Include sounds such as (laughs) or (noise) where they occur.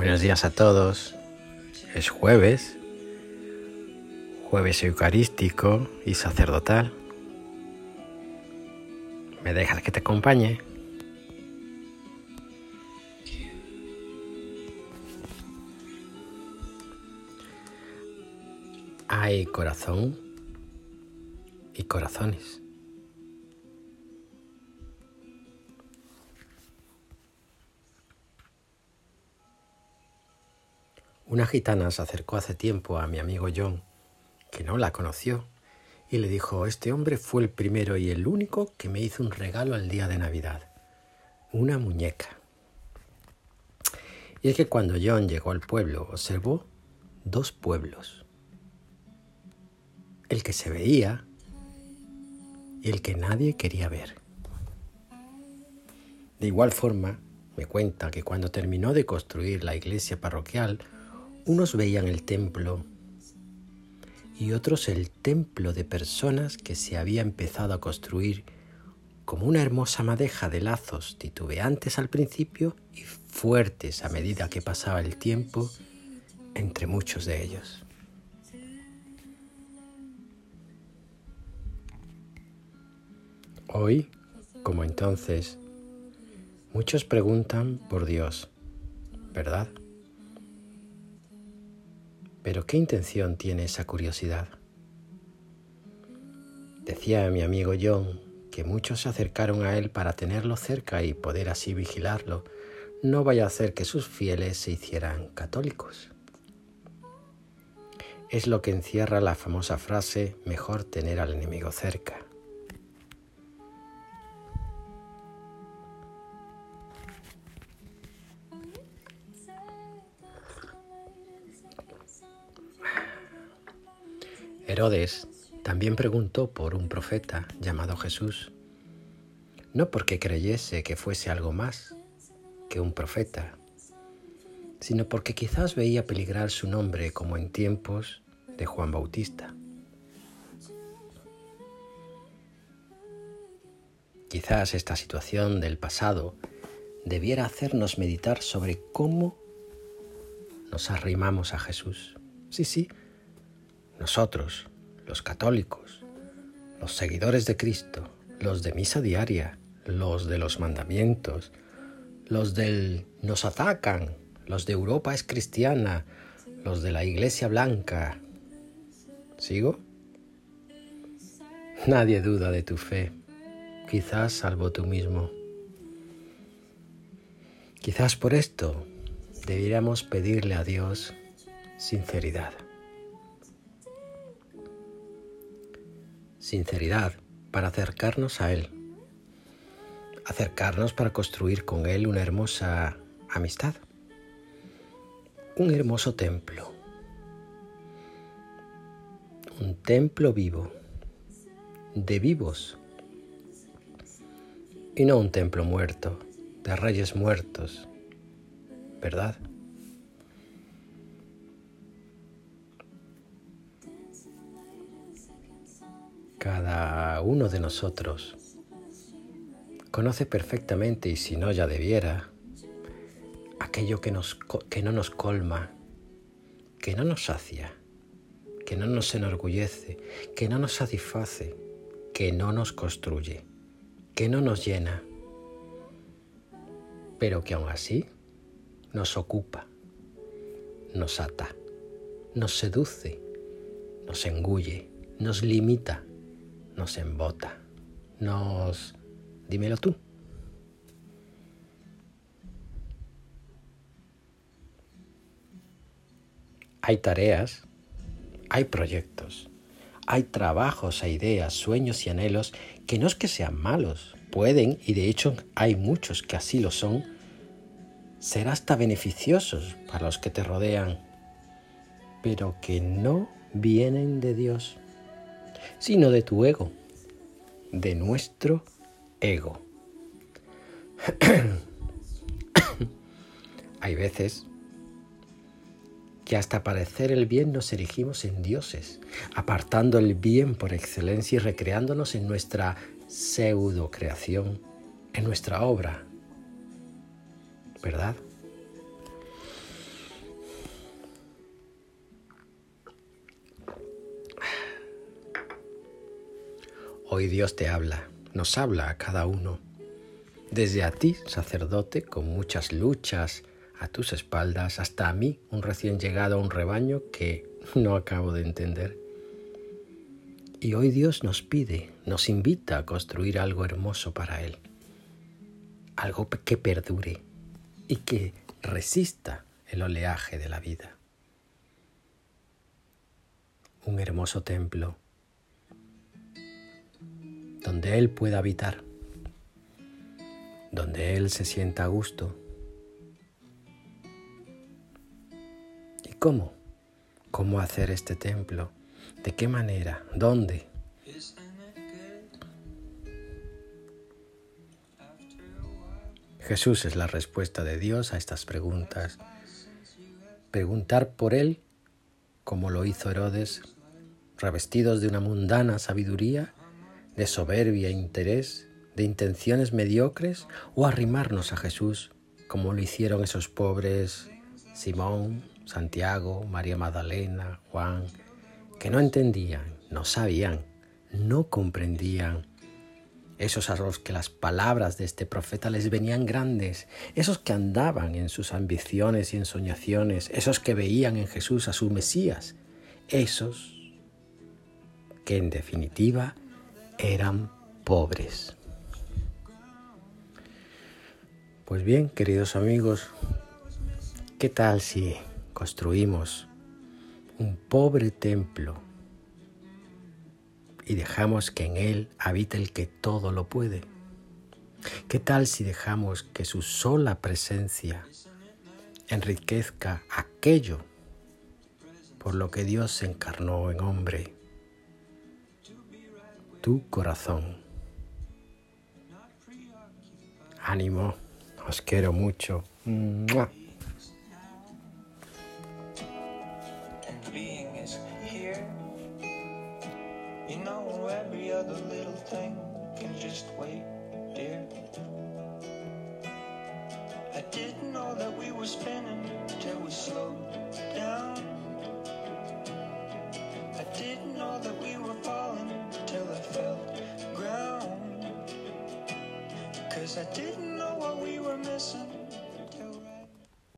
Buenos días a todos. Es jueves, jueves eucarístico y sacerdotal. ¿Me dejas que te acompañe? Hay corazón y corazones. Una gitana se acercó hace tiempo a mi amigo John, que no la conoció, y le dijo, este hombre fue el primero y el único que me hizo un regalo al día de Navidad, una muñeca. Y es que cuando John llegó al pueblo observó dos pueblos, el que se veía y el que nadie quería ver. De igual forma, me cuenta que cuando terminó de construir la iglesia parroquial, unos veían el templo y otros el templo de personas que se había empezado a construir como una hermosa madeja de lazos titubeantes al principio y fuertes a medida que pasaba el tiempo entre muchos de ellos. Hoy, como entonces, muchos preguntan por Dios, ¿verdad? Pero ¿qué intención tiene esa curiosidad? Decía mi amigo John que muchos se acercaron a él para tenerlo cerca y poder así vigilarlo. No vaya a hacer que sus fieles se hicieran católicos. Es lo que encierra la famosa frase mejor tener al enemigo cerca. Herodes también preguntó por un profeta llamado Jesús, no porque creyese que fuese algo más que un profeta, sino porque quizás veía peligrar su nombre como en tiempos de Juan Bautista. Quizás esta situación del pasado debiera hacernos meditar sobre cómo nos arrimamos a Jesús. Sí, sí, nosotros, los católicos, los seguidores de Cristo, los de misa diaria, los de los mandamientos, los del nos atacan, los de Europa es cristiana, los de la Iglesia Blanca. ¿Sigo? Nadie duda de tu fe, quizás salvo tú mismo. Quizás por esto debiéramos pedirle a Dios sinceridad. Sinceridad para acercarnos a Él, acercarnos para construir con Él una hermosa amistad, un hermoso templo, un templo vivo, de vivos, y no un templo muerto, de reyes muertos, ¿verdad? Cada uno de nosotros conoce perfectamente, y si no ya debiera, aquello que, no nos colma, que no nos sacia, que no nos enorgullece, que no nos satisface, que no nos construye, que no nos llena, pero que aún así nos ocupa, nos ata, nos seduce, nos engulle, nos limita nos embota, nos... Dímelo tú. Hay tareas, hay proyectos, hay trabajos e ideas, sueños y anhelos que no es que sean malos, pueden, y de hecho hay muchos que así lo son, ser hasta beneficiosos para los que te rodean, pero que no vienen de Dios sino de tu ego, de nuestro ego. (coughs) Hay veces que hasta parecer el bien nos erigimos en dioses, apartando el bien por excelencia y recreándonos en nuestra pseudo creación, en nuestra obra. ¿Verdad? Hoy Dios te habla, nos habla a cada uno. Desde a ti, sacerdote, con muchas luchas a tus espaldas, hasta a mí, un recién llegado a un rebaño que (laughs) no acabo de entender. Y hoy Dios nos pide, nos invita a construir algo hermoso para Él, algo que perdure y que resista el oleaje de la vida. Un hermoso templo donde Él pueda habitar, donde Él se sienta a gusto. ¿Y cómo? ¿Cómo hacer este templo? ¿De qué manera? ¿Dónde? Jesús es la respuesta de Dios a estas preguntas. Preguntar por Él, como lo hizo Herodes, revestidos de una mundana sabiduría, de soberbia e interés, de intenciones mediocres, o arrimarnos a Jesús, como lo hicieron esos pobres Simón, Santiago, María Magdalena, Juan, que no entendían, no sabían, no comprendían. Esos a los que las palabras de este profeta les venían grandes, esos que andaban en sus ambiciones y ensoñaciones, esos que veían en Jesús a su Mesías, esos que en definitiva eran pobres. Pues bien, queridos amigos, ¿qué tal si construimos un pobre templo y dejamos que en él habite el que todo lo puede? ¿Qué tal si dejamos que su sola presencia enriquezca aquello por lo que Dios se encarnó en hombre? Tu corazón. Ánimo, os quiero mucho. Yes, I didn't.